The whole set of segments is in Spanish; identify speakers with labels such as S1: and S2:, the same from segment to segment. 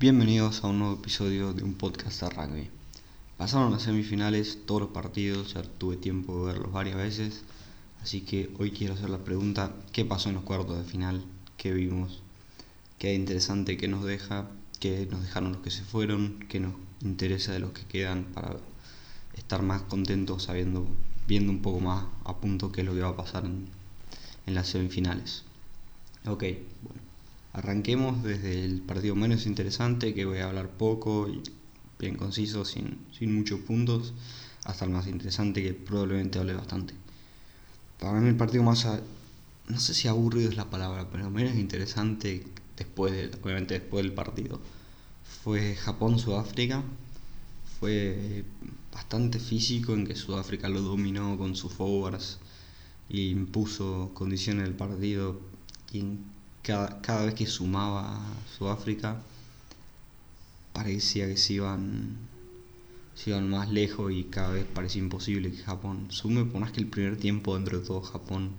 S1: Bienvenidos a un nuevo episodio de un podcast de rugby. Pasaron las semifinales, todos los partidos, ya tuve tiempo de verlos varias veces, así que hoy quiero hacer la pregunta, ¿qué pasó en los cuartos de final? ¿Qué vimos? ¿Qué interesante que nos deja? ¿Qué nos dejaron los que se fueron? ¿Qué nos interesa de los que quedan para estar más contentos sabiendo, viendo un poco más a punto qué es lo que va a pasar en, en las semifinales? Ok, bueno. Arranquemos desde el partido menos interesante, que voy a hablar poco y bien conciso, sin, sin muchos puntos, hasta el más interesante, que probablemente hable bastante. Para mí el partido más, no sé si aburrido es la palabra, pero menos interesante después, de, obviamente después del partido, fue Japón-Sudáfrica. Fue bastante físico en que Sudáfrica lo dominó con sus forwards y impuso condiciones del partido y cada, vez que sumaba Sudáfrica parecía que se iban, se iban más lejos y cada vez parecía imposible que Japón sume, por más que el primer tiempo dentro de todo Japón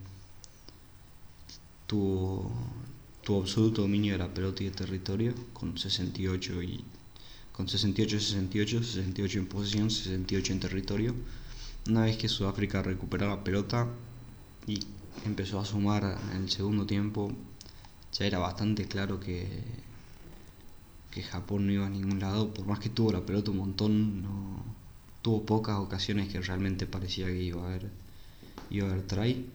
S1: tuvo, tuvo absoluto dominio de la pelota y de territorio con 68 y con 68 68 68 en posición 68 en territorio. Una vez que Sudáfrica recuperó la pelota y empezó a sumar en el segundo tiempo ya era bastante claro que, que Japón no iba a ningún lado, por más que tuvo la pelota un montón, no tuvo pocas ocasiones que realmente parecía que iba a haber, iba a haber try.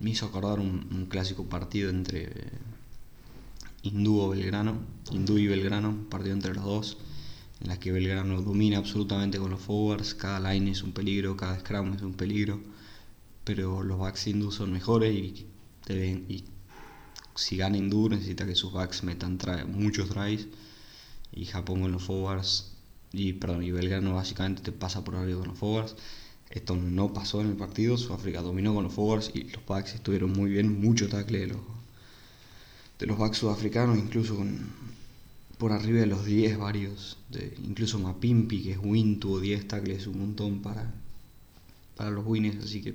S1: Me hizo acordar un, clásico partido entre Hindú Belgrano, Hindú y Belgrano, un partido entre los dos, en la que Belgrano domina absolutamente con los forwards, cada line es un peligro, cada scrum es un peligro, pero los backs hindú son mejores y, deben, y si gana Indur necesita que sus backs metan muchos tries. Y Japón con los forwards y perdón y Belgrano básicamente te pasa por arriba con los forwards. Esto no pasó en el partido Sudáfrica dominó con los forwards y los backs estuvieron muy bien mucho tackle de los de los backs sudafricanos incluso por arriba de los 10 varios de, incluso Mapimpi que es win tuvo 10 tackles un montón para para los wins así que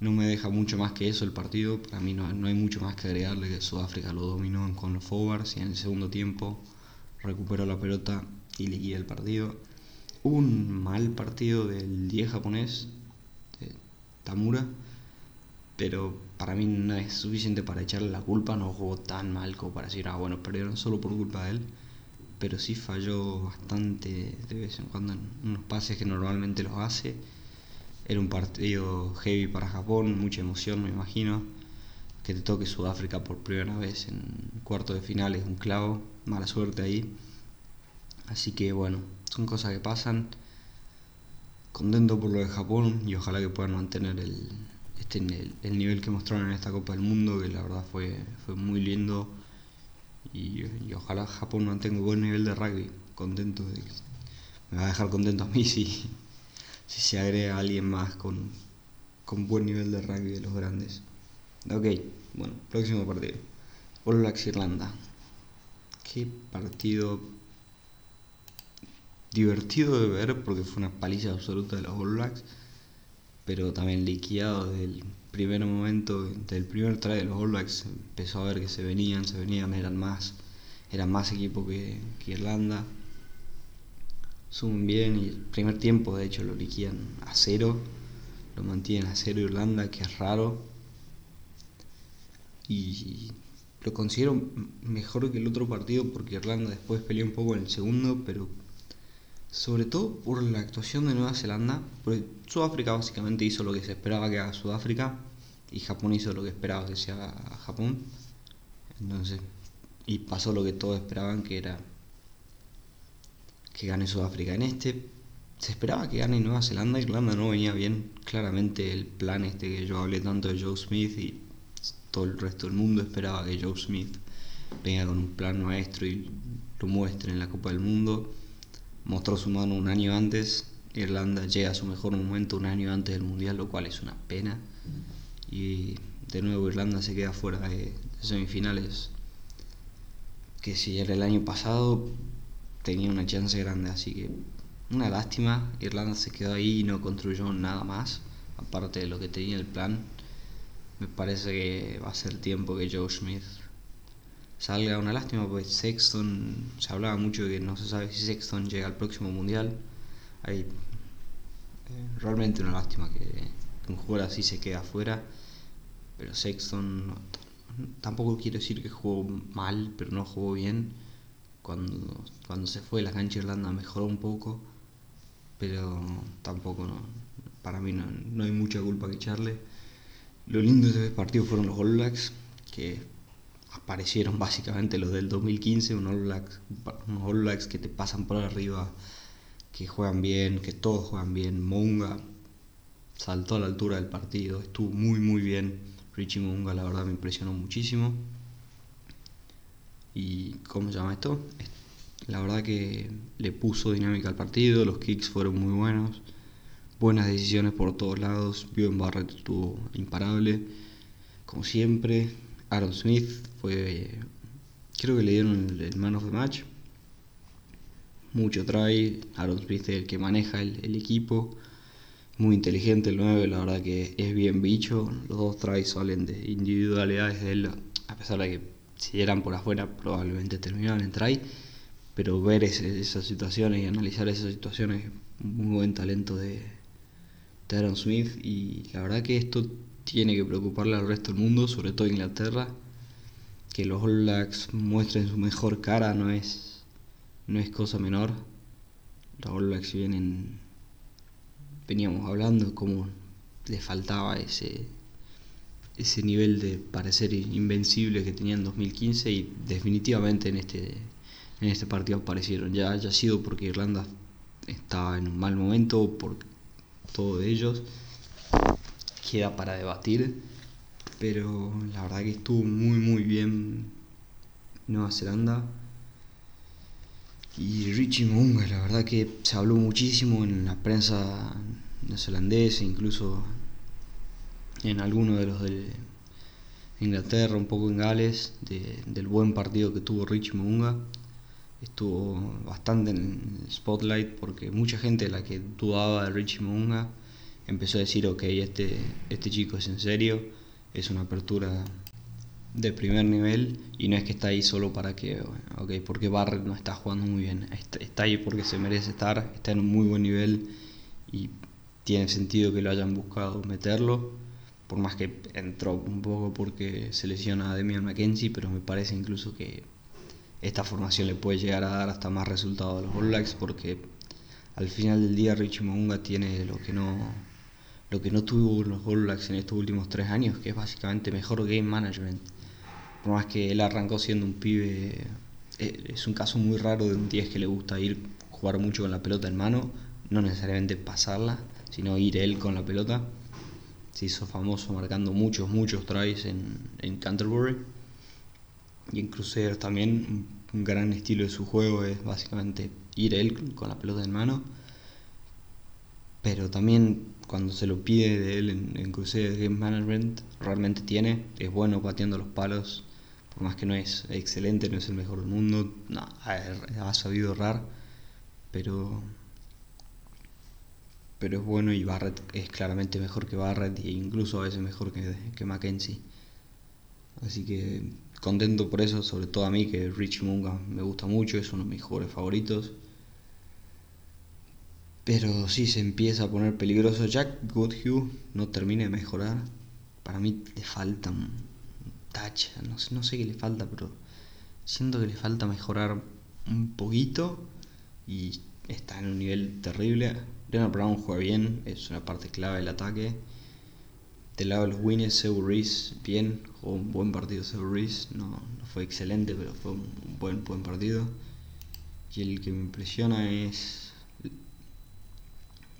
S1: no me deja mucho más que eso el partido. Para mí no, hay mucho más que agregarle que Sudáfrica lo dominó con los y en el segundo tiempo recuperó la pelota y liquida el partido. un mal partido del 10 japonés, de Tamura, pero para mí no es suficiente para echarle la culpa. No jugó tan mal como para decir, ah, bueno, perdieron solo por culpa de él. Pero sí falló bastante de vez en cuando en unos pases que normalmente los hace era un partido heavy para Japón, mucha emoción me imagino. Que te toque Sudáfrica por primera vez en cuarto de final es un clavo, mala suerte ahí. Así que bueno, son cosas que pasan. Contento por lo de Japón y ojalá que puedan mantener el, este, el, nivel que mostraron en esta Copa del Mundo, que la verdad fue, fue muy lindo. Y, ojalá Japón mantenga un buen nivel de rugby. Contento de me va a dejar contento a mí si, si se agrega alguien más con, con buen nivel de rugby de los grandes. Ok, bueno, próximo partido. All Blacks Irlanda. Qué partido divertido de ver porque fue una paliza absoluta de los All Blacks, pero también liquidado desde el primer momento, del primer try de los All Blacks, empezó a ver que se venían, se venían, eran más, eran más equipo que, que Irlanda suben bien y el primer tiempo de hecho lo liquidan a cero, lo mantienen a cero Irlanda, que es raro. Y lo considero mejor que el otro partido porque Irlanda después peleó un poco en el segundo, pero sobre todo por la actuación de Nueva Zelanda, porque Sudáfrica básicamente hizo lo que se esperaba que haga Sudáfrica y Japón hizo lo que esperaba que se haga Japón. Entonces, y pasó lo que todos esperaban que era que gane Sudáfrica. En este se esperaba que gane Nueva Zelanda, Irlanda no venía bien. Claramente el plan este que yo hablé tanto de Joe Smith y todo el resto del mundo esperaba que Joe Smith venga con un plan maestro y lo muestre en la Copa del Mundo. Mostró su mano un año antes. Irlanda llega a su mejor momento un año antes del Mundial, lo cual es una pena. Y de nuevo Irlanda se queda fuera de semifinales. Que si era el año pasado, tenía una chance grande, así que una lástima. Irlanda se quedó ahí y no construyó nada más, aparte de lo que tenía el plan. Me parece que va a ser tiempo que Joe Smith salga. Una lástima, pues Sexton, se hablaba mucho de que no se sabe si Sexton llega al próximo mundial. Hay, eh, realmente una lástima que un jugador así se queda afuera. Pero Sexton tampoco quiero decir que jugó mal, pero no jugó bien. Cuando, cuando se fue la cancha Irlanda mejoró un poco, pero tampoco no, para mí no, hay mucha culpa que echarle. Lo lindo de ese partido fueron los All Blacks, que aparecieron básicamente los del 2015, unos All Blacks, unos All Blacks que te pasan por arriba, que juegan bien, que todos juegan bien. Monga saltó a la altura del partido, estuvo muy muy bien. Richie Monga la verdad me impresionó muchísimo. ¿Y cómo se llama esto? La verdad que le puso dinámica al partido, los kicks fueron muy buenos buenas decisiones por todos lados. en Barrett estuvo imparable, como siempre. Aaron Smith fue. Creo que le dieron el, man of the match. Mucho try. Aaron Smith es el que maneja el, equipo. Muy inteligente el 9, la verdad que es bien bicho. Los dos tries salen de individualidades de él, a pesar de que si eran por afuera probablemente terminaban en try. Pero ver esas situaciones y analizar esas situaciones, muy buen talento de, de Aaron Smith y la verdad que esto tiene que preocuparle al resto del mundo, sobre todo Inglaterra, que los All Blacks muestren su mejor cara no es, no es cosa menor. Los All vienen, veníamos hablando como le faltaba ese, ese nivel de parecer invencible que tenía en 2015 y definitivamente en este, en este partido aparecieron. Ya haya sido porque Irlanda estaba en un mal momento, porque todo ellos. Queda para debatir, pero la verdad que estuvo muy muy bien Nueva Zelanda. Y Richie Munga, la verdad que se habló muchísimo en la prensa neozelandesa, incluso en algunos de los de Inglaterra, un poco en Gales, del buen partido que tuvo Richie Munga estuvo bastante en el spotlight porque mucha gente la que dudaba de Richie Munga empezó a decir, ok, este, este chico es en serio, es una apertura de primer nivel y no es que está ahí solo para que, ok, porque Barrett no está jugando muy bien, está, ahí porque se merece estar, está en un muy buen nivel y tiene sentido que lo hayan buscado meterlo, por más que entró un poco porque se lesiona a Demian McKenzie, pero me parece incluso que esta formación le puede llegar a dar hasta más resultados a los All Blacks porque al final del día Richie Mounga tiene lo que no lo que no tuvo los All Blacks en estos últimos tres años, que es básicamente mejor game management. Por más que él arrancó siendo un pibe, eh, es un caso muy raro de un 10 que le gusta ir jugar mucho con la pelota en mano, no necesariamente pasarla, sino ir él con la pelota. Se hizo famoso marcando muchos, muchos tries en, en Canterbury y en Crusader también un gran estilo de su juego es básicamente ir él con la pelota en mano. Pero también cuando se lo pide de él en, en Crusader Game Management, realmente tiene, es bueno pateando los palos, por más que no es excelente, no es el mejor del mundo, no, ha, sabido errar, pero pero es bueno y Barrett es claramente mejor que Barrett e incluso a veces mejor que, que Mackenzie. Así que contento por eso, sobre todo a mí, que Richie Munga me gusta mucho, es uno de mis jugadores favoritos. Pero sí se empieza a poner peligroso. Jack Goodhue no termina de mejorar. Para mí le falta un touch, no sé, no sé qué le falta, pero siento que le falta mejorar un poquito y está en un nivel terrible. Leonard Brown juega bien, es una parte clave del ataque. Del lado de los Winners, Seu bien, jugó un buen partido Seu no, no, fue excelente, pero fue un buen, buen partido. Y el que me impresiona es.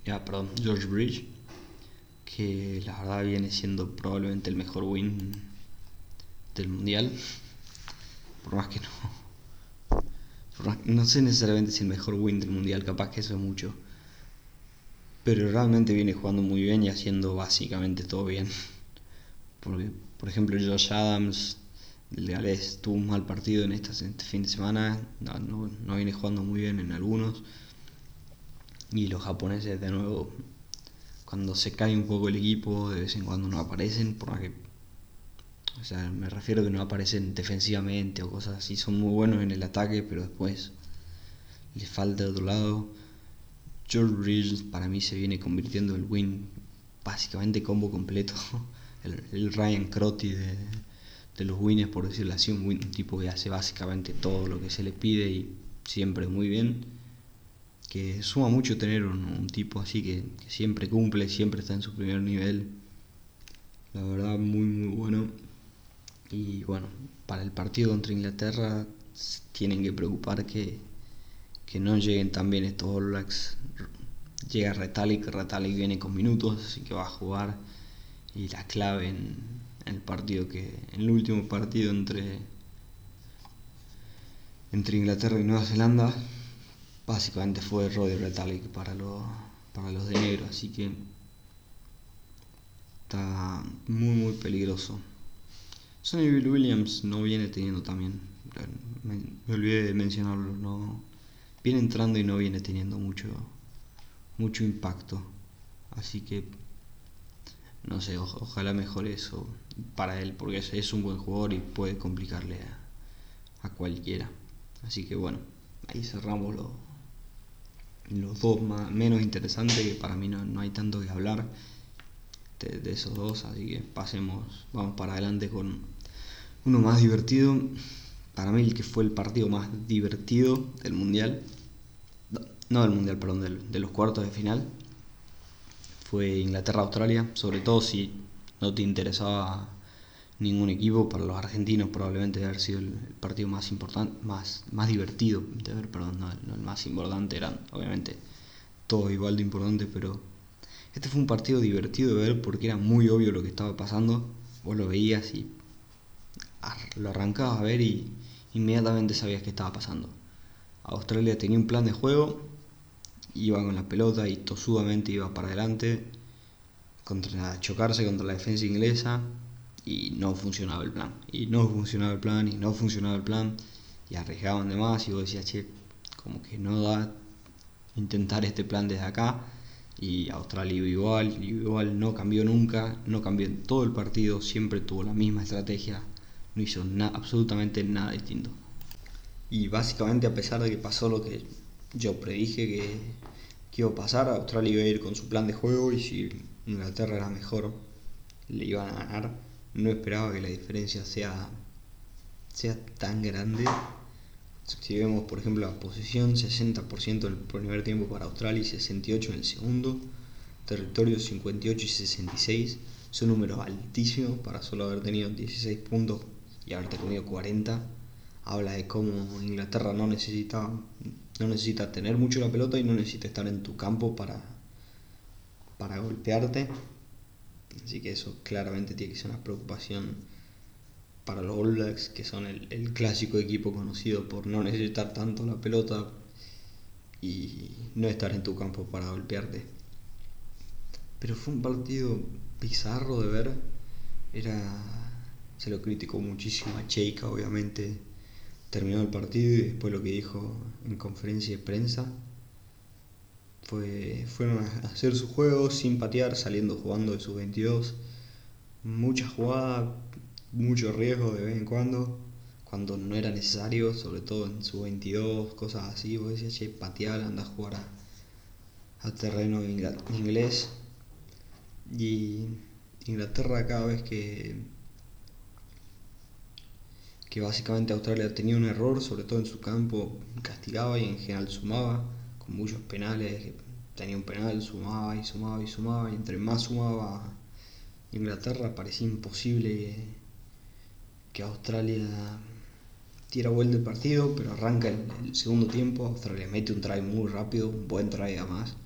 S1: Ya, perdón, George Bridge, que la verdad viene siendo probablemente el mejor win del mundial. Por más que no. no sé necesariamente si el mejor win del mundial, capaz que eso es mucho pero realmente viene jugando muy bien y haciendo básicamente todo bien. Porque, por ejemplo, Josh Adams del Gales tuvo un mal partido en este fin de semana, no, no, viene jugando muy bien en algunos. Y los japoneses, de nuevo, cuando se cae un poco el equipo, de vez en cuando no aparecen, por que O sea, me refiero a que no aparecen defensivamente o cosas así. Son muy buenos en el ataque, pero después les falta de otro lado. George Reeves para mí se viene convirtiendo en el win básicamente combo completo. El, Ryan Crotty de, de, los wins, por decirlo así, un, un tipo que hace básicamente todo lo que se le pide y siempre muy bien que suma mucho tener un, tipo así que, siempre cumple, siempre está en su primer nivel. La verdad, muy, muy bueno. Y bueno, para el partido contra Inglaterra tienen que preocupar que, que no lleguen tan bien estos All Blacks. Llega Retalic, Retalic viene con minutos, así que va a jugar. Y la clave en, el partido que. en el último partido entre. entre Inglaterra y Nueva Zelanda básicamente fue Roddy Retalic para los, para los de negro, así que está muy muy peligroso. Sonny Bill Williams no viene teniendo también, me, olvidé de mencionarlo, no viene entrando y no viene teniendo mucho mucho impacto, así que no sé, ojalá mejore eso para él, porque es, un buen jugador y puede complicarle a, cualquiera. Así que bueno, ahí cerramos lo, los dos más, menos interesantes, que para mí no, hay tanto que hablar de, esos dos, así que pasemos, vamos para adelante con uno más divertido. Para mí el que fue el partido más divertido del Mundial, no del Mundial, perdón, de los cuartos de final, fue Inglaterra-Australia, sobre todo si no te interesaba ningún equipo, para los argentinos probablemente debe haber sido el, partido más importante, más, más divertido de ver, perdón, no, el más importante, eran obviamente todo igual de importante, pero este fue un partido divertido de ver porque era muy obvio lo que estaba pasando, vos lo veías y lo arrancabas a ver y inmediatamente sabías qué estaba pasando. Australia tenía un plan de juego, iba con la pelota y tosudamente iba para adelante, contra, chocarse contra la defensa inglesa, y no funcionaba el plan. Y no funcionaba el plan, y no funcionaba el plan, y arriesgaban de más, y vos decías, che, como que no da intentar este plan desde acá. Y Australia iba igual, igual no cambió nunca, no cambió en todo el partido, siempre tuvo la misma estrategia, no hizo absolutamente nada distinto. Y básicamente a pesar de que pasó lo que yo predije que, iba a pasar, Australia iba a ir con su plan de juego y si Inglaterra era mejor, le iban a ganar no esperaba que la diferencia sea, sea tan grande. Si vemos, por ejemplo, la posición, 60% en el primer tiempo para Australia y 68% en el segundo. Territorio 58 y 66. Son números altísimos para solo haber tenido 16 puntos y haber tenido 40. Habla de cómo Inglaterra no necesita, no necesita tener mucho la pelota y no necesita estar en tu campo para, para golpearte Así que eso claramente tiene que ser una preocupación para los All Blacks, que son el, clásico equipo conocido por no necesitar tanto la pelota y no estar en tu campo para golpearte. Pero fue un partido bizarro de ver. Era. Se lo criticó muchísimo a Cheika, obviamente. Terminó el partido y después lo que dijo en conferencia de prensa fue, fueron a hacer su juego sin patear, saliendo jugando de sus 22. Mucha jugada, mucho riesgo de vez en cuando, cuando no era necesario, sobre todo en sus 22, cosas así. Vos decías, che, patear, anda a jugar a, terreno inglés. Y Inglaterra cada vez que, que básicamente Australia tenía un error, sobre todo en su campo, castigaba y en general sumaba con muchos penales, tenía un penal, sumaba y sumaba y sumaba, y entre más sumaba Inglaterra parecía imposible que Australia tira vuelta el partido, pero arranca el, segundo tiempo, Australia mete un try muy rápido, un buen try además,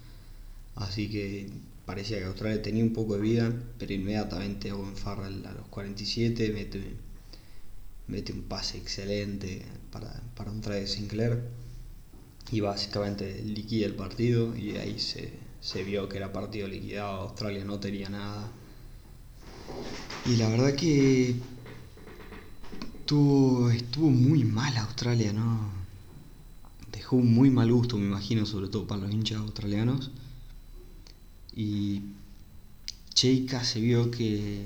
S1: así que parecía que Australia tenía un poco de vida, pero inmediatamente Owen Farrell a los 47 mete, mete un pase excelente para, para un try de Sinclair y básicamente liquida el partido y ahí se, vio que era partido liquidado, Australia no tenía nada. Y la verdad que estuvo, estuvo muy mal Australia, ¿no? Dejó un muy mal gusto, me imagino, sobre todo para los hinchas australianos. Y Cheika se vio que,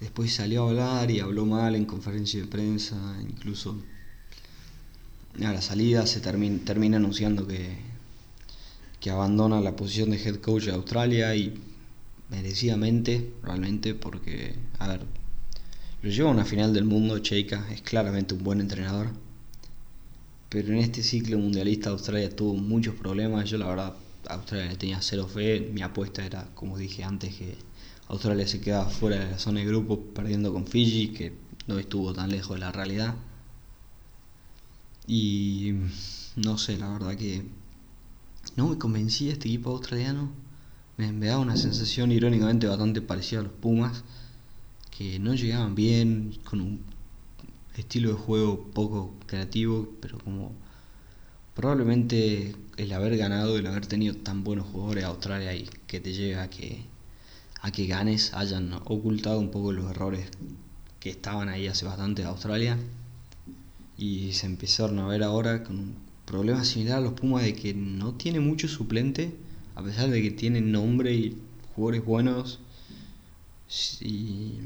S1: después salió a hablar y habló mal en conferencia de prensa, incluso a la salida se termina, termina anunciando que, que abandona la posición de head coach de Australia y merecidamente, realmente, porque, a ver, lo lleva a una final del mundo, Cheika es claramente un buen entrenador, pero en este ciclo mundialista Australia tuvo muchos problemas, yo la verdad Australia le tenía cero fe, mi apuesta era, como dije antes, que Australia se quedaba fuera de la zona de grupo perdiendo con Fiji, que no estuvo tan lejos de la realidad. Y no sé, la verdad que no me convencía este equipo australiano. Me, me daba una sensación irónicamente bastante parecida a los Pumas, que no llegaban bien, con un estilo de juego poco creativo, pero como probablemente el haber ganado, el haber tenido tan buenos jugadores a Australia y que te lleve a que, a que ganes, hayan ocultado un poco los errores que estaban ahí hace bastante de Australia y se empezaron a ver ahora con un problema similar a los Pumas de que no tiene mucho suplente, a pesar de que tienen nombre y jugadores buenos. Y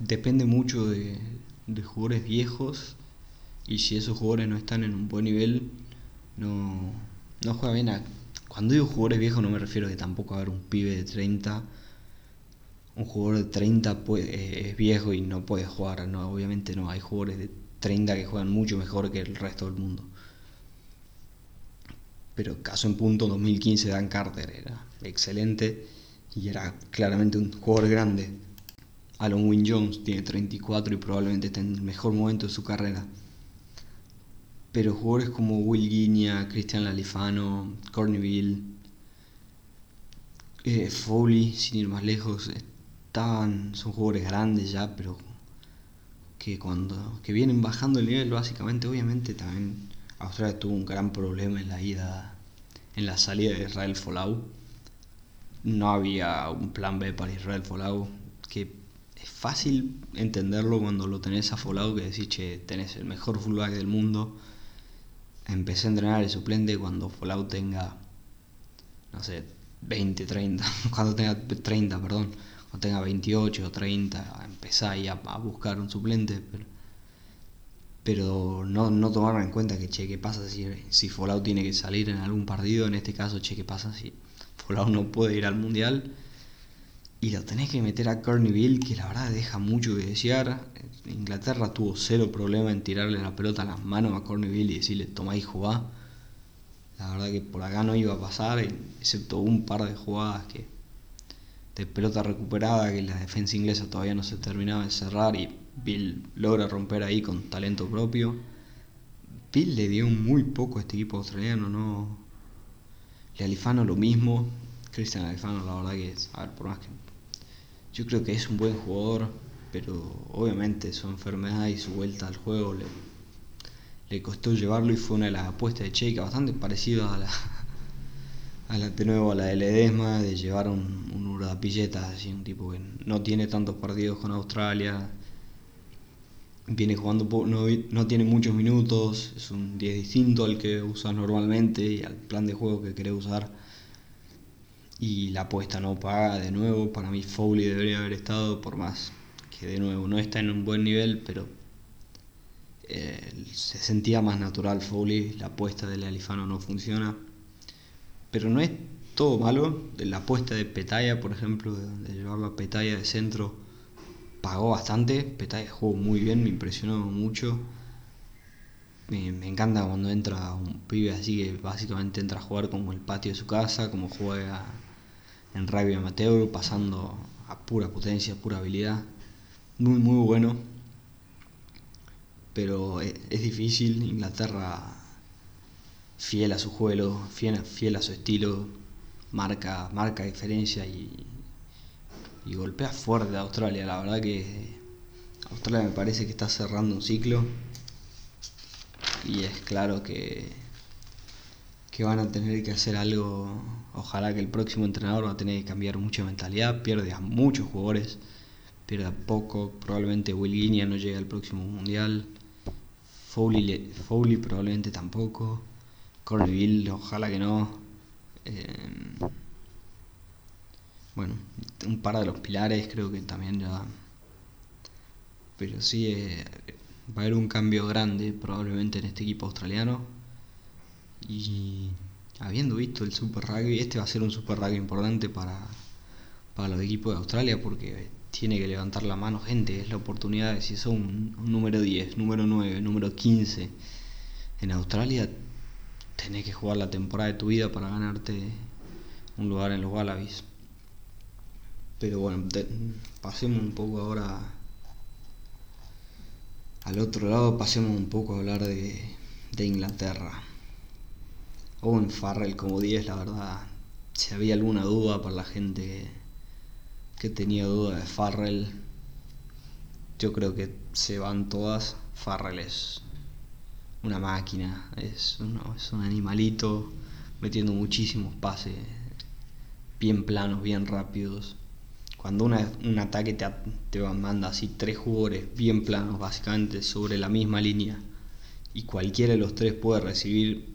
S1: depende mucho de, de jugadores viejos y si esos jugadores no están en un buen nivel, no, no juega bien. Cuando digo jugadores viejos no me refiero a que tampoco a haber un pibe de 30. Un jugador de 30 es viejo y no puede jugar. No, obviamente no. Hay jugadores de 30 que juegan mucho mejor que el resto del mundo. Pero caso en punto 2015 Dan Carter era excelente y era claramente un jugador grande. Alon Wynne Jones tiene 34 y probablemente está en el mejor momento de su carrera pero jugadores como Will Guinea, Cristian Lalifano, Corneville, eh, Foley, sin ir más lejos, estaban, son jugadores grandes ya, pero que cuando que vienen bajando el nivel básicamente, obviamente también Australia tuvo un gran problema en la ida, en la salida de Israel Folau. No había un plan B para Israel Folau, que es fácil entenderlo cuando lo tenés a Folau, que decís, che, tenés el mejor fullback del mundo, empecé a entrenar el suplente cuando Fallout tenga, no sé, 20, 30, cuando tenga 30, perdón, cuando tenga 28 o 30, empezar ahí a, buscar un suplente, pero, pero no, no tomar en cuenta que, che, ¿qué pasa si, si Fallout tiene que salir en algún partido? En este caso, che, ¿qué pasa si Fallout no puede ir al Mundial? Y lo tenés que meter a Carneyville, que la verdad deja mucho que desear. Inglaterra tuvo cero problema en tirarle la pelota a las manos a Corneville y decirle toma y jugá. La verdad que por acá no iba a pasar, excepto un par de jugadas que de pelota recuperada que la defensa inglesa todavía no se terminaba de cerrar y Bill logra romper ahí con talento propio. Bill le dio muy poco a este equipo australiano, no. Le Alifano lo mismo. Cristian Alifano la verdad que es, a ver, por más que yo creo que es un buen jugador, pero obviamente su enfermedad y su vuelta al juego le, le costó llevarlo y fue una de las apuestas de Cheika, bastante parecida a la, de nuevo a la de Ledesma, de llevar un, un Urdapilleta, así un tipo que no tiene tantos partidos con Australia, viene jugando, no, no tiene muchos minutos, es un 10 distinto al que usa normalmente y al plan de juego que quiere usar y la apuesta no paga de nuevo. Para mí Foley debería haber estado, por más que de nuevo no está en un buen nivel, pero eh, se sentía más natural Foley. La apuesta del Alifano no funciona. Pero no es todo malo. La apuesta de Petaya, por ejemplo, de, llevarlo a Petaya de centro, pagó bastante. Petaya jugó muy bien, me impresionó mucho. Me, me, encanta cuando entra un pibe así que básicamente entra a jugar como el patio de su casa, como juega en rugby amateur, pasando a pura potencia, pura habilidad. Muy, muy bueno. Pero e, es, difícil. Inglaterra, fiel a su juego, fiel, fiel a su estilo, marca, marca diferencia y, y golpea fuerte a Australia. La verdad que Australia me parece que está cerrando un ciclo. Y es claro que que van a tener que hacer algo. Ojalá que el próximo entrenador va a tener que cambiar mucha mentalidad, pierde a muchos jugadores, pierde a poco. Probablemente Will Guinea no llegue al próximo mundial. Foley, Foley probablemente tampoco. Corneville, ojalá que no. Eh, bueno, un par de los pilares creo que también ya... Pero sí, eh, va a haber un cambio grande probablemente en este equipo australiano. Y habiendo visto el Super Rugby, este va a ser un Super Rugby importante para, para los equipos de Australia porque tiene que levantar la mano gente, es la oportunidad de si son un, número 10, número 9, número 15 en Australia, tenés que jugar la temporada de tu vida para ganarte un lugar en los Wallabies. Pero bueno, pasemos un poco ahora al otro lado, pasemos un poco a hablar de, de Inglaterra. Owen Farrell como 10, la verdad, si había alguna duda para la gente que tenía duda de Farrell, yo creo que se van todas. Farrell es una máquina, es, es un animalito metiendo muchísimos pases bien planos, bien rápidos. Cuando un ataque te, te manda así tres jugadores bien planos, básicamente sobre la misma línea, y cualquiera de los tres puede recibir,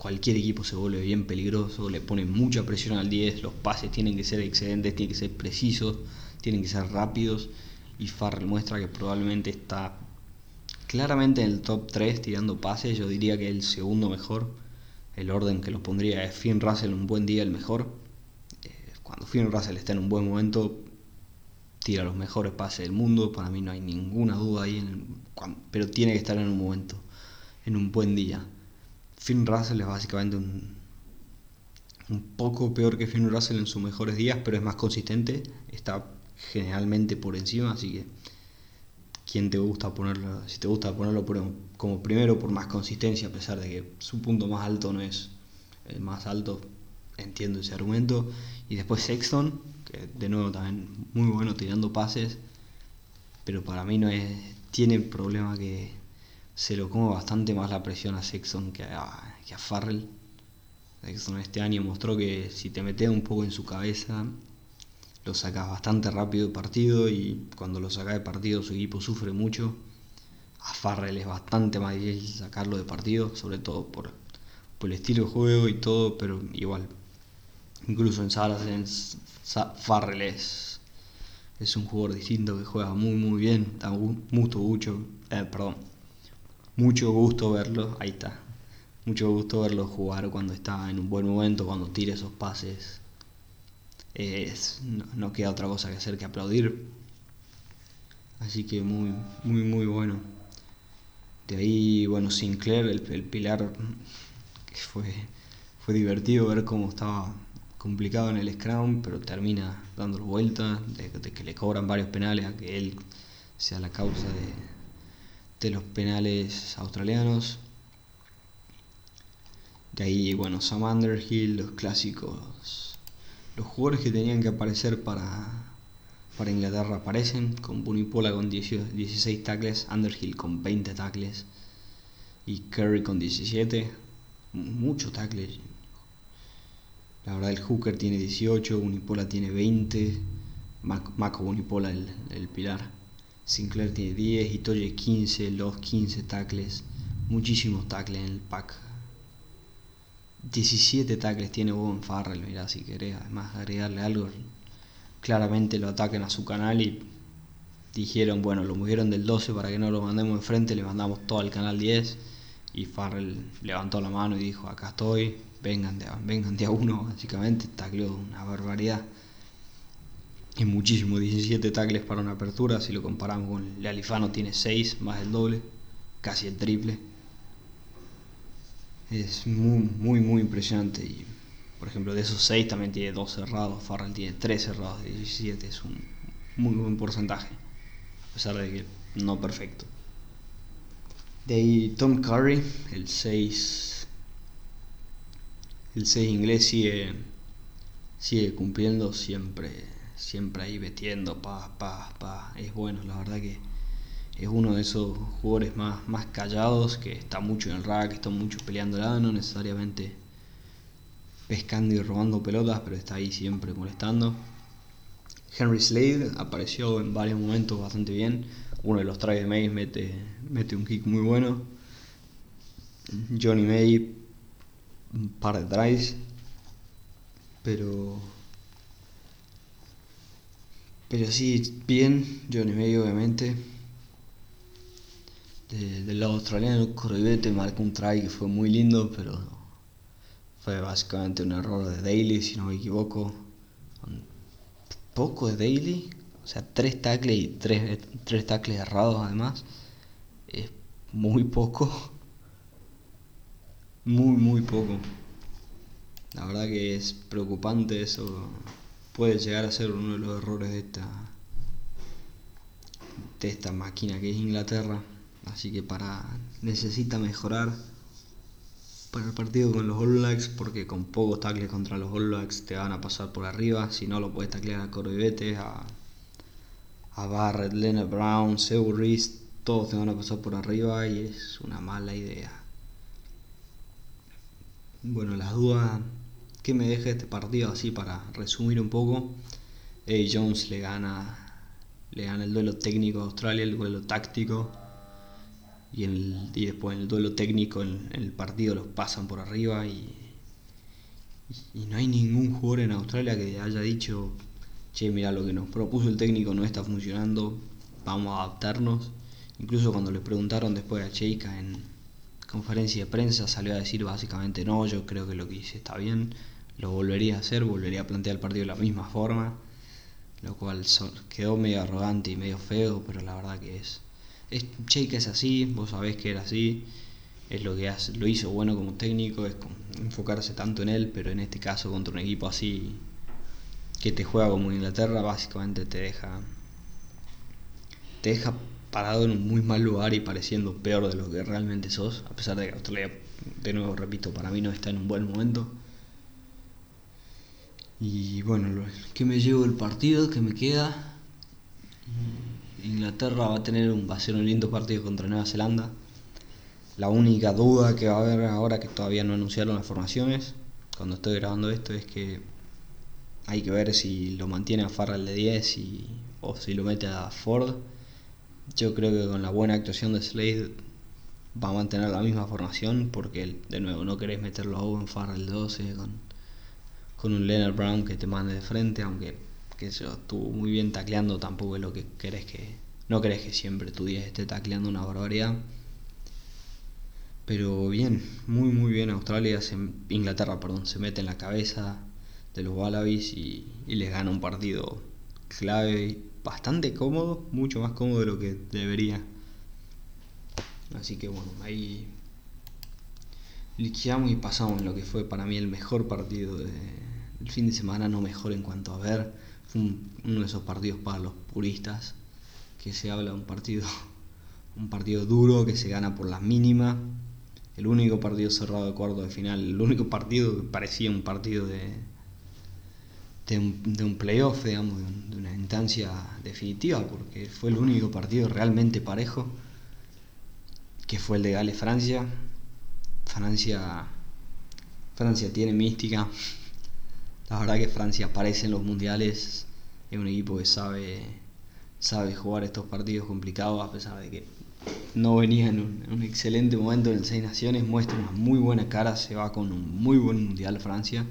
S1: cualquier equipo se vuelve bien peligroso, le pone mucha presión al 10, los pases tienen que ser excedentes, tienen que ser precisos, tienen que ser rápidos, y Farrell muestra que probablemente está claramente en el top 3 tirando pases, yo diría que el segundo mejor, el orden que lo pondría es Finn Russell un buen día el mejor, cuando Finn Russell está en un buen momento, tira los mejores pases del mundo. Para mí no hay ninguna duda ahí, pero tiene que estar en un momento, en un buen día. Finn Russell es básicamente un, un poco peor que Finn Russell en sus mejores días, pero es más consistente. Está generalmente por encima, así que quién te gusta ponerlo, si te gusta ponerlo como primero por más consistencia, a pesar de que su punto más alto no es el más alto, entiendo ese argumento. Y después Sexton, que de nuevo también muy bueno tirando pases, pero para mí no es. Tiene el problema que se lo come bastante más la presión a Sexton que a, que a Farrell. Sexton este año mostró que si te metes un poco en su cabeza, lo sacas bastante rápido de partido y cuando lo sacas de partido su equipo sufre mucho. A Farrell es bastante más difícil sacarlo de partido, sobre todo por, por el estilo de juego y todo, pero igual Incluso en salas en Farrell es, un jugador distinto que juega muy muy bien. Da mucho, mucho, eh, perdón, mucho gusto verlo. Ahí está. Mucho gusto verlo jugar cuando está en un buen momento, cuando tira esos pases. Es, no, queda otra cosa que hacer que aplaudir. Así que muy, muy, muy bueno. De ahí, bueno, Sinclair, el, el pilar, fue, fue divertido ver cómo estaba complicado en el Scrum, pero termina dando vuelta, de, de, que le cobran varios penales a que él sea la causa de, de los penales australianos. De ahí, bueno, Sam Underhill, los clásicos, los jugadores que tenían que aparecer para, para Inglaterra aparecen, con Bunipola con 16 tackles, Underhill con 20 tackles y Curry con 17, muchos tackles, la verdad el Hooker tiene 18, Unipola tiene 20, Mako Unipola el, el, pilar. Sinclair tiene 10, Itoye 15, los 15 tackles, muchísimos tackles en el pack. 17 tackles tiene Bowen Farrell, mira si querés además agregarle algo. Claramente lo ataquen a su canal y dijeron, bueno, lo movieron del 12 para que no lo mandemos de frente, le mandamos todo al canal 10 y Farrell levantó la mano y dijo, acá estoy, vengan de, vengan de a uno, básicamente, tacleó una barbaridad. Y muchísimo, 17 tacles para una apertura, si lo comparamos con el tiene 6, más el doble, casi el triple. Es muy, muy, muy impresionante. Y, por ejemplo, de esos 6 también tiene 2 cerrados, Farrell tiene 3 cerrados de 17, es un muy buen porcentaje, a pesar de que no perfecto. De Tom Curry, el 6 el 6 inglés sigue, sigue cumpliendo siempre, siempre ahí metiendo, pa, pa, pa. Es bueno, la verdad que es uno de esos jugadores más, más callados, que está mucho en el rack, está mucho peleando no necesariamente pescando y robando pelotas, pero está ahí siempre molestando. Henry Slade apareció en varios momentos bastante bien. Uno de los tries de May mete, mete un kick muy bueno. Johnny May un par de tries, pero Pero sí, bien, Johnny May obviamente. del lado australiano, Corribete marcó un try que fue muy lindo, pero fue básicamente un error de Daly, si no me equivoco. poco de Daly, o sea, tres tackles y tres, tres tackles errados además. Es muy poco. Muy, muy poco. La verdad que es preocupante eso. Puede llegar a ser uno de los errores de esta de esta máquina que es Inglaterra. Así que para necesita mejorar para el partido con los All Blacks porque con pocos tackles contra los All Blacks te van a pasar por arriba. Si no lo puedes taclear a Corvette, a, a Barrett, Leonard Brown, Seu todos te van a pasar por arriba y es una mala idea. Bueno, las dudas que me deja este partido así para resumir un poco. Eddie Jones le gana, le gana el duelo técnico a Australia, el duelo táctico. Y, el, y después en el duelo técnico en, el partido los pasan por arriba y, y, no hay ningún jugador en Australia que haya dicho, che, mira, lo que nos propuso el técnico no está funcionando, vamos a adaptarnos. Incluso cuando le preguntaron después a Cheika en, conferencia de prensa salió a decir básicamente no, yo creo que lo que hice está bien, lo volvería a hacer, volvería a plantear el partido de la misma forma, lo cual quedó medio arrogante y medio feo, pero la verdad que es... es Cheika es así, vos sabés que era así, es lo que hace, lo hizo bueno como técnico, es enfocarse tanto en él, pero en este caso contra un equipo así que te juega como Inglaterra, básicamente te deja te deja parado en un muy mal lugar y pareciendo peor de lo que realmente sos, a pesar de que Australia, de nuevo repito, para mí no está en un buen momento. Y bueno, que me llevo el partido, que me queda. Inglaterra va a tener un, va a ser un lindo partido contra Nueva Zelanda. La única duda que va a haber ahora que todavía no anunciaron las formaciones, cuando estoy grabando esto, es que hay que ver si lo mantiene a Farrell de 10 y, o si lo mete a Ford yo creo que con la buena actuación de Slade va a mantener la misma formación porque de nuevo no querés meterlo a Owen Farrell 12 con, con un Leonard Brown que te mande de frente, aunque que se estuvo muy bien tacleando, tampoco es lo que querés que no querés que siempre tu 10 esté tacleando una barbaridad. Pero bien, muy muy bien Australia, Inglaterra, perdón, se mete en la cabeza de los Wallabies y, y les gana un partido clave bastante cómodo, mucho más cómodo de lo que debería. Así que bueno, ahí liquidamos y pasamos lo que fue para mí el mejor partido del fin de semana, no mejor en cuanto a ver, fue uno de esos partidos para los puristas, que se habla de un partido, un partido duro que se gana por la mínima, el único partido cerrado de cuarto de final, el único partido que parecía un partido de, de un, playoff, digamos, de, una instancia definitiva, porque fue el único partido realmente parejo, que fue el de Gales-Francia. Francia, Francia tiene mística. La verdad que Francia aparece en los mundiales, es un equipo que sabe, sabe jugar estos partidos complicados, a pesar de que no venía en un, en un excelente momento en el Seis Naciones, muestra una muy buena cara, se va con un muy buen mundial Francia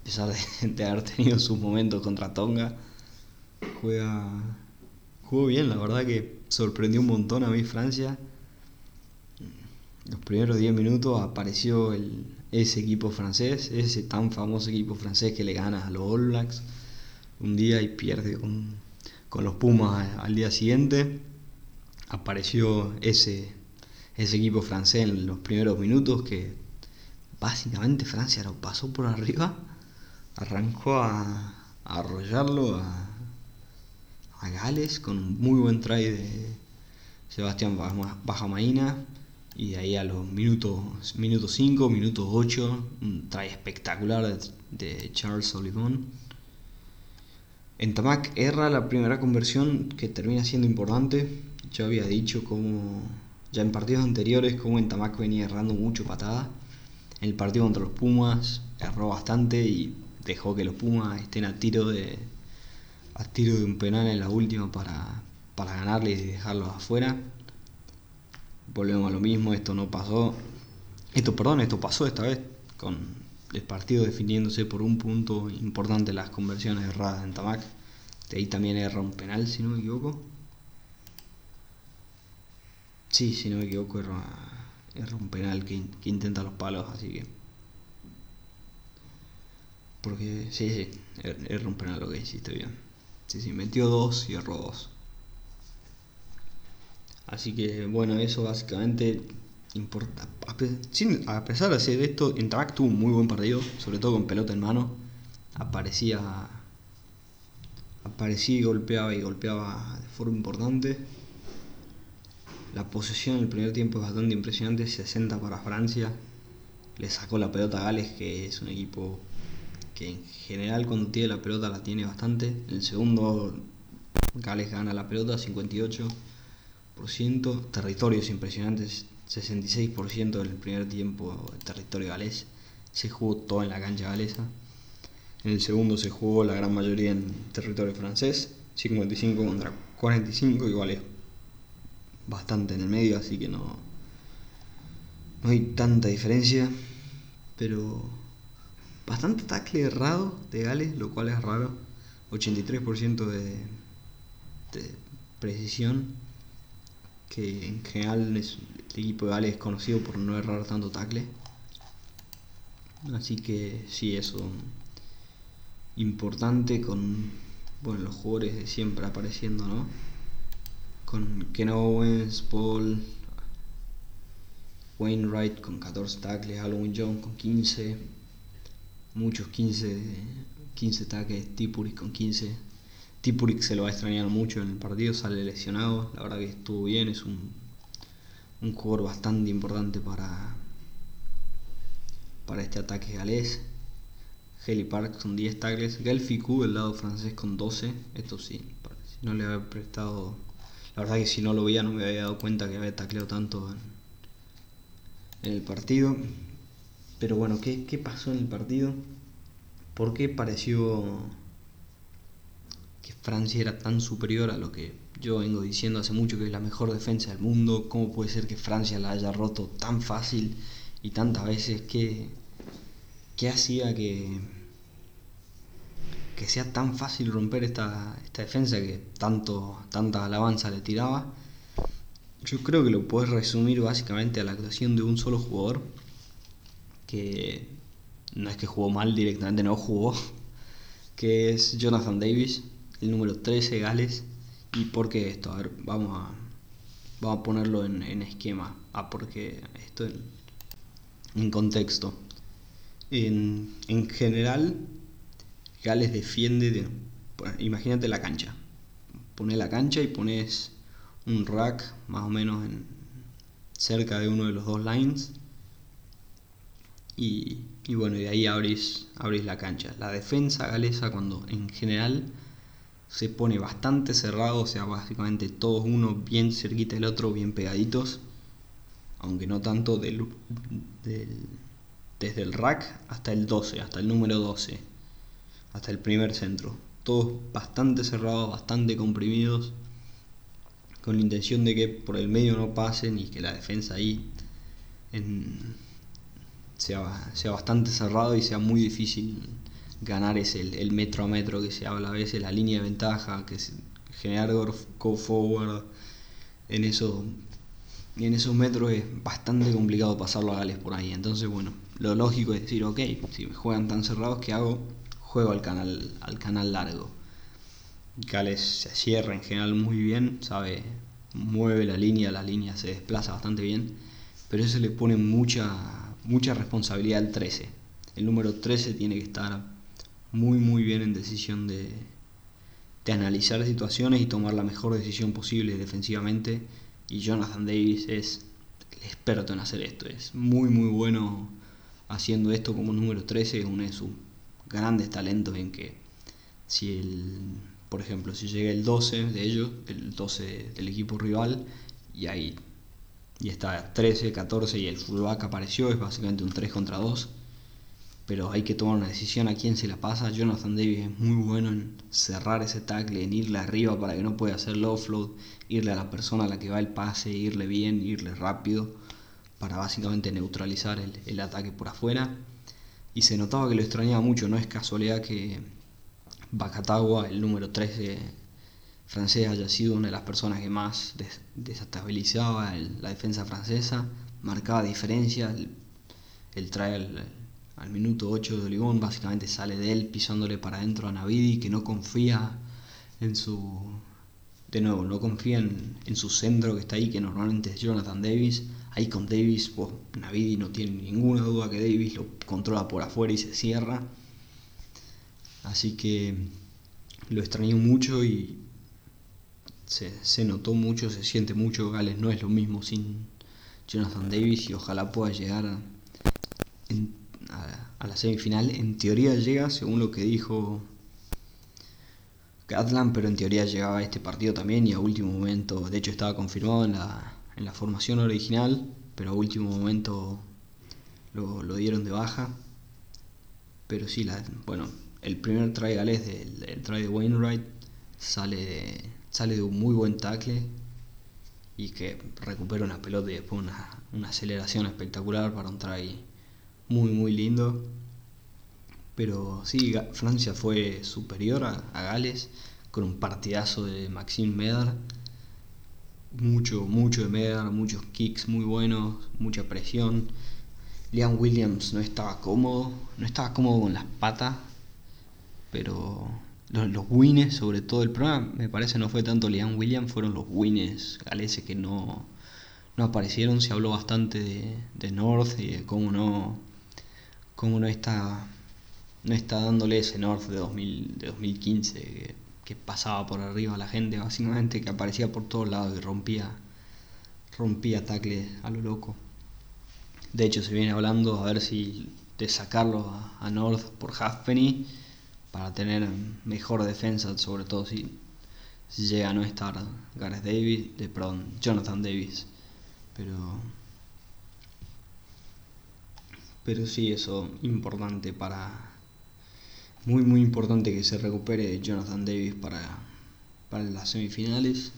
S1: a pesar de, haber tenido sus momentos contra Tonga, juega jugó bien, la verdad que sorprendió un montón a mí Francia. Los primeros 10 minutos apareció el, ese equipo francés, ese tan famoso equipo francés que le gana a los All Blacks un día y pierde con, con los Pumas al día siguiente. Apareció ese, ese equipo francés en los primeros minutos que básicamente Francia lo pasó por arriba arrancó a, arrollarlo a, Gales con un muy buen try de Sebastián Bajamaina y de ahí a los minutos 5, minutos minutos 8, un try espectacular de, Charles Sullivan. En Tamac erra la primera conversión que termina siendo importante. Yo había dicho como ya en partidos anteriores como en Tamac venía errando mucho patada. En el partido contra los Pumas erró bastante y dejó que los Pumas estén a tiro de a tiro de un penal en la última para, para ganarle y dejarlos afuera. Volvemos a lo mismo, esto no pasó. Esto, perdón, esto pasó esta vez con el partido definiéndose por un punto importante las conversiones erradas en Tamac. De ahí también erra un penal, si no me equivoco. Sí, si no me equivoco, erra, un penal que, intenta los palos, así que. Porque, sí, sí, er, erra un penal lo que hiciste bien. Sí, sí, metió dos y erró dos. Así que, bueno, eso básicamente importa. A pesar de hacer esto, Interact tuvo un muy buen partido, sobre todo con pelota en mano. Aparecía aparecía y golpeaba y golpeaba de forma importante. La posesión en el primer tiempo es bastante impresionante, 60 para Francia. Le sacó la pelota a Gales, que es un equipo que en general cuando tiene la pelota la tiene bastante. En el segundo Gales gana la pelota, 58%. Territorios impresionantes, 66% del primer tiempo territorio galés. Se jugó todo en la cancha galesa. En el segundo se jugó la gran mayoría en territorio francés, 55 contra 45, igual es bastante en el medio, así que no, no hay tanta diferencia, pero bastante tackle errado de Gales, lo cual es raro, 83% de, precisión, que en general el equipo de Gales es conocido por no errar tanto tackle. Así que sí, eso importante con bueno, los jugadores de siempre apareciendo, ¿no? Con Ken Owens, Paul, Wainwright con 14 tackles, Halloween Jones con 15, muchos 15, 15 tackles, Tipurik con 15. Tipurik se lo va a extrañar mucho en el partido, sale lesionado, la verdad que estuvo bien, es un, un jugador bastante importante para, para este ataque galés. Heli Park con 10 tackles, Q del lado francés con 12, esto sí, si no le había prestado, la verdad que si no lo veía no me había dado cuenta que había tacleado tanto en, el partido, pero bueno, ¿qué, ¿qué, pasó en el partido? ¿Por qué pareció que Francia era tan superior a lo que yo vengo diciendo hace mucho que es la mejor defensa del mundo? ¿Cómo puede ser que Francia la haya roto tan fácil y tantas veces? ¿Qué, qué hacía que que sea tan fácil romper esta, defensa que tanto, tanta alabanza le tiraba. Yo creo que lo puedes resumir básicamente a la actuación de un solo jugador, que no es que jugó mal directamente, no jugó, que es Jonathan Davis, el número 13 Gales. ¿Y por qué esto? A ver, vamos a, vamos a ponerlo en, esquema. Ah, porque esto en, en contexto. En, en general, Gales defiende, imagínate la cancha. Pones la cancha y pones un rack más o menos en, cerca de uno de los dos lines. Y, bueno, de ahí abrís, abrís la cancha. La defensa galesa cuando en general se pone bastante cerrado, o sea, básicamente todos uno bien cerquita del otro, bien pegaditos, aunque no tanto del, desde el rack hasta el 12, hasta el número 12 hasta el primer centro. Todos bastante cerrados, bastante comprimidos, con la intención de que por el medio no pasen y que la defensa ahí sea, sea, bastante cerrado y sea muy difícil ganar ese, el, metro a metro que se habla a veces, la línea de ventaja, que es generar go forward en eso en esos metros es bastante complicado pasarlo a Gales por ahí. Entonces, bueno, lo lógico es decir, ok, si me juegan tan cerrados, ¿qué hago? juego al canal, al canal largo. Gales se cierra en general muy bien, sabe, mueve la línea, la línea se desplaza bastante bien, pero eso le pone mucha, mucha responsabilidad al 13. El número 13 tiene que estar muy muy bien en decisión de, de analizar situaciones y tomar la mejor decisión posible defensivamente. Y Jonathan Davis es el experto en hacer esto, es muy muy bueno haciendo esto como número 13, es uno de sus grandes talentos en que si el, por ejemplo, si llega el 12 de ellos, el 12 del equipo rival, y ahí y está 13, 14 y el fullback apareció, es básicamente un 3 contra 2, pero hay que tomar una decisión a quién se la pasa. Jonathan Davis es muy bueno en cerrar ese tackle, en irle arriba para que no pueda hacer el offload, irle a la persona a la que va el pase, irle bien, irle rápido, para básicamente neutralizar el, el ataque por afuera. Y se notaba que lo extrañaba mucho, no es casualidad que Bacatagua, el número 13 francés, haya sido una de las personas que más desestabilizaba la defensa francesa, marcaba diferencia. El, trae al, minuto 8 de Olivón, básicamente sale de él pisándole para adentro a Navidi, que no confía en su. De nuevo, no confía en, su centro que está ahí, que normalmente es Jonathan Davis. Ahí con Davis, pues, Navidi no tiene ninguna duda que Davis lo controla por afuera y se cierra. Así que lo extrañó mucho y se, notó mucho, se siente mucho. Gales no es lo mismo sin Jonathan Davis y ojalá pueda llegar a, la semifinal. En teoría llega, según lo que dijo Gatland, pero en teoría llegaba a este partido también y a último momento, de hecho estaba confirmado en la, en la formación original, pero a último momento lo, lo dieron de baja. Pero sí, la, bueno, el primer try galés del try de Wainwright sale de, sale de un muy buen tackle y que recupera una pelota y después una, una aceleración espectacular para un try muy muy lindo. Pero sí, Francia fue superior a, Gales con un partidazo de Maxime Medar. Mucho, mucho de Medar, muchos kicks muy buenos, mucha presión. Liam Williams no estaba cómodo, no estaba cómodo con las patas, pero los, los wins, sobre todo el problema, me parece no fue tanto Liam Williams, fueron los wins galeses que no, no aparecieron. Se habló bastante de, North y de cómo no, cómo no está, no está dándole ese North de, 2000, de 2015 que, pasaba por arriba a la gente, básicamente, que aparecía por todos lados y rompía, rompía tackles a lo loco. De hecho, se viene hablando a ver si de sacarlo a, North por Halfpenny para tener mejor defensa, sobre todo si, llega a no estar Gareth Davis, de, perdón, Jonathan Davis. Pero pero sí eso importante para muy muy importante que se recupere Jonathan Davis para, para las semifinales.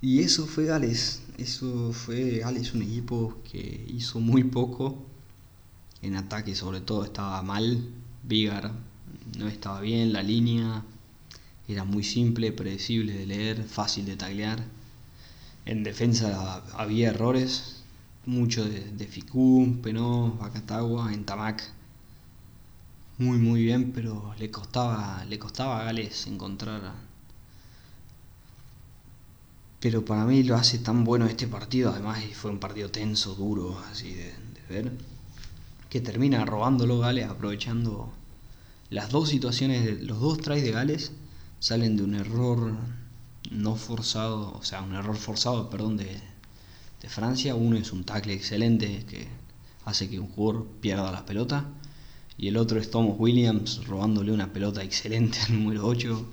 S1: Y eso fue Gales eso fue Gales un equipo que hizo muy poco. En ataque sobre todo estaba mal Vigar no estaba bien, la línea era muy simple, predecible de leer, fácil de taglear. En defensa había errores, mucho de, de Ficú, Penó, Bacatagua, en Tamac. Muy muy bien, pero le costaba, le costaba a Gales encontrar. Pero para mí lo hace tan bueno este partido, además fue un partido tenso, duro, así de, de ver, que termina robándolo Gales aprovechando las dos situaciones, los dos tries de Gales salen de un error no forzado, o sea, un error forzado, perdón, de, Francia. Uno es un tackle excelente que hace que un jugador pierda la pelota. Y el otro es Thomas Williams robándole una pelota excelente al número 8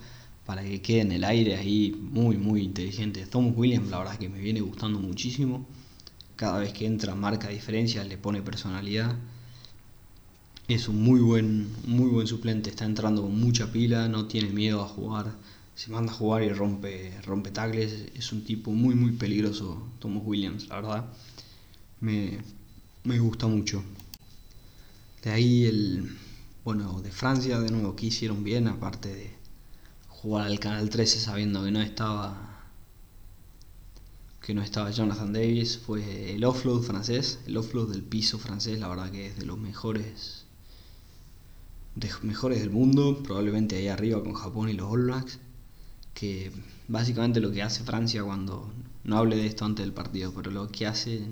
S1: para que quede en el aire ahí muy, muy inteligente. Thomas Williams, la verdad es que me viene gustando muchísimo. Cada vez que entra marca diferencia, le pone personalidad es un muy buen, muy buen suplente, está entrando con mucha pila, no tiene miedo a jugar, se manda a jugar y rompe, rompe tackles, es un tipo muy muy peligroso, Thomas Williams, la verdad. Me, gusta mucho. De ahí el, bueno, de Francia de nuevo que hicieron bien, aparte de jugar al Canal 13 sabiendo que no estaba que no estaba Jonathan Davis, fue el offload francés, el offload del piso francés, la verdad que es de los mejores de mejores del mundo, probablemente ahí arriba con Japón y los All Blacks, que básicamente lo que hace Francia cuando, no hable de esto antes del partido, pero lo que hace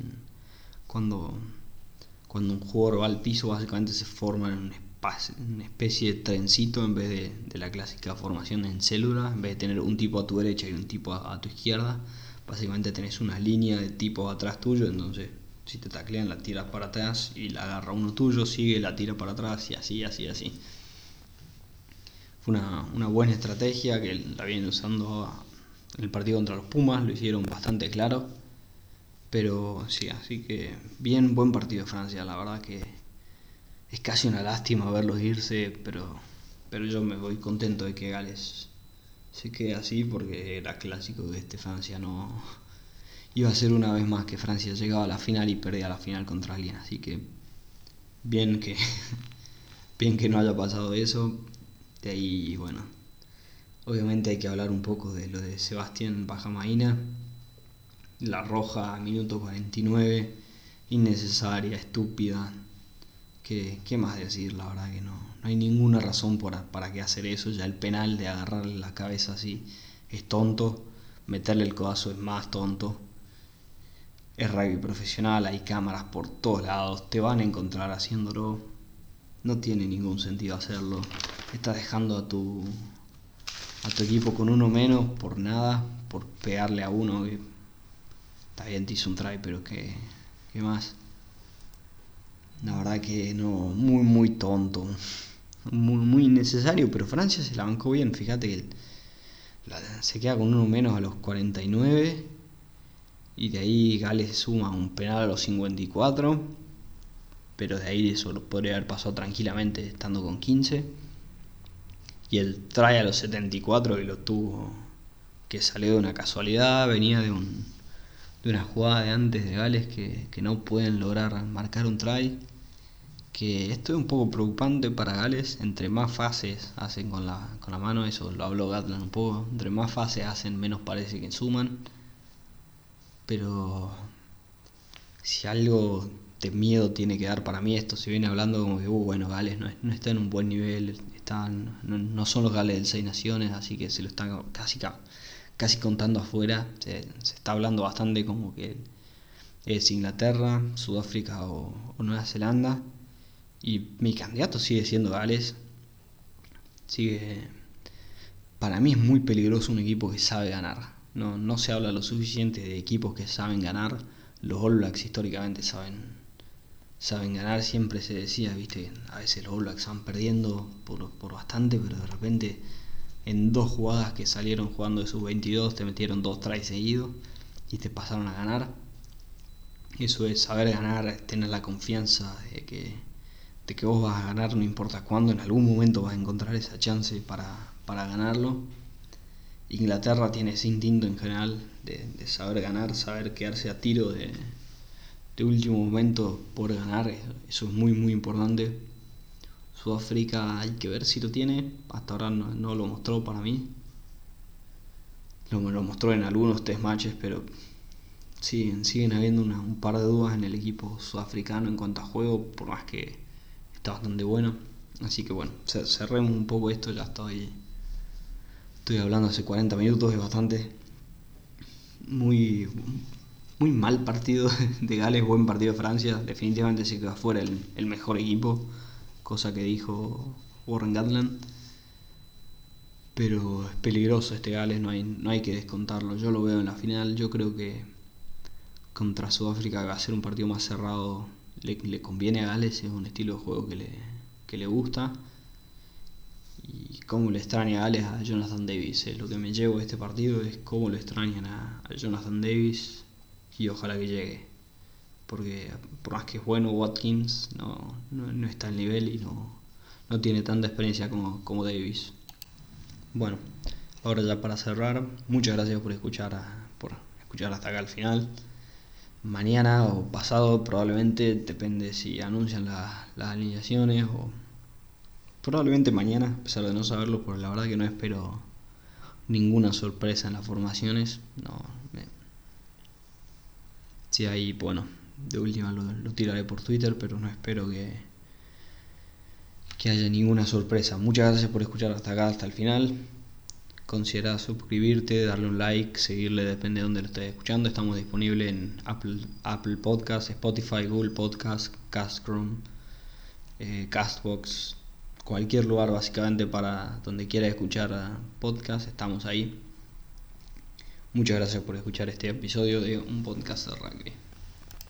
S1: cuando, cuando un jugador va al piso básicamente se forma en un una especie de trencito en vez de, la clásica formación en célula, en vez de tener un tipo a tu derecha y un tipo a tu izquierda, básicamente tenés una línea de tipo atrás tuyo, entonces si te taclean, la tiras para atrás y la agarra uno tuyo, sigue, la tira para atrás y así, así, así. Fue una, buena estrategia que la vienen usando en el partido contra los Pumas, lo hicieron bastante claro. Pero sí, así que bien, buen partido de Francia, la verdad que es casi una lástima verlos irse, pero, pero yo me voy contento de que Gales se quede así porque era clásico que este Francia no, iba a ser una vez más que Francia llegaba a la final y perdía la final contra alguien. Así que bien que, bien que no haya pasado eso. De ahí, bueno, obviamente hay que hablar un poco de lo de Sebastián Bajamaina. La roja, minuto 49, innecesaria, estúpida. ¿Qué, ¿Qué, más decir? La verdad que no, no hay ninguna razón para, para qué hacer eso. Ya el penal de agarrarle la cabeza así es tonto. Meterle el codazo es más tonto. Es rugby profesional, hay cámaras por todos lados, te van a encontrar haciéndolo. No tiene ningún sentido hacerlo. Estás dejando a tu a tu equipo con uno menos por nada, por pegarle a uno. está bien, te hizo un try, pero ¿qué, qué más? La verdad que no, muy, muy tonto. Muy, muy innecesario, pero Francia se la bancó bien. Fíjate que se queda con uno menos a los 49 y de ahí Gales suma un penal a los 54 pero de ahí eso lo podría haber pasado tranquilamente estando con 15 y el trae a los 74 que lo tuvo que salió de una casualidad venía de un de una jugada de antes de Gales que, que no pueden lograr marcar un try que esto es un poco preocupante para Gales, entre más fases hacen con la, con la mano, eso lo habló Gatland un poco, entre más fases hacen menos parece que suman, pero si algo de miedo tiene que dar para mí esto, se viene hablando como que, uh, bueno, Gales no, está en un buen nivel, están, no, son los Gales del Seis Naciones, así que se lo están casi, casi contando afuera, se, se está hablando bastante como que es Inglaterra, Sudáfrica o, o Nueva Zelanda y mi candidato sigue siendo Gales. Sigue. Para mí es muy peligroso un equipo que sabe ganar. No, no se habla lo suficiente de equipos que saben ganar. Los All Blacks históricamente saben, saben ganar. Siempre se decía, viste, a veces los All Blacks van perdiendo por, por bastante, pero de repente en dos jugadas que salieron jugando de sus 22 te metieron dos tries seguidos y te pasaron a ganar. Eso es saber ganar, tener la confianza de que de que vos vas a ganar no importa cuándo, en algún momento vas a encontrar esa chance para, para ganarlo. Inglaterra tiene ese instinto en general de, saber ganar, saber quedarse a tiro de, último momento por ganar, eso es muy muy importante. Sudáfrica hay que ver si lo tiene, hasta ahora no, lo mostró para mí. Lo, lo mostró en algunos test matches, pero siguen, siguen habiendo un par de dudas en el equipo sudafricano en cuanto a juego, por más que bastante bueno. Así que bueno, cerremos un poco esto, ya estoy, estoy hablando hace 40 minutos, es bastante muy, muy mal partido de Gales, buen partido de Francia, definitivamente se quedó fuera el, el mejor equipo, cosa que dijo Warren Gatland. Pero es peligroso este Gales, no hay, no hay que descontarlo. Yo lo veo en la final, yo creo que contra Sudáfrica va a ser un partido más cerrado le, conviene a Gales, es un estilo de juego que le, que le gusta. Y cómo le extraña a Gales a Jonathan Davis. Eh, lo que me llevo de este partido es cómo lo extrañan a, Jonathan Davis y ojalá que llegue. Porque por más que es bueno, Watkins no, no, está al nivel y no, no tiene tanta experiencia como, como Davis. Bueno, ahora ya para cerrar, muchas gracias por escuchar, por escuchar hasta acá al final mañana o pasado probablemente, depende si anuncian las alineaciones o probablemente mañana, a pesar de no saberlo, porque la verdad que no espero ninguna sorpresa en las formaciones. No, Si hay, bueno, de última lo, tiraré por Twitter, pero no espero que, que haya ninguna sorpresa. Muchas gracias por escuchar hasta acá, hasta el final considera suscribirte, darle un like, seguirle, depende de donde lo estés escuchando. Estamos disponibles en Apple, Apple Podcast, Spotify, Google Podcast, Castcom, eh, Castbox, cualquier lugar básicamente para donde quieras escuchar podcast, estamos ahí. Muchas gracias por escuchar este episodio de un podcast de rugby.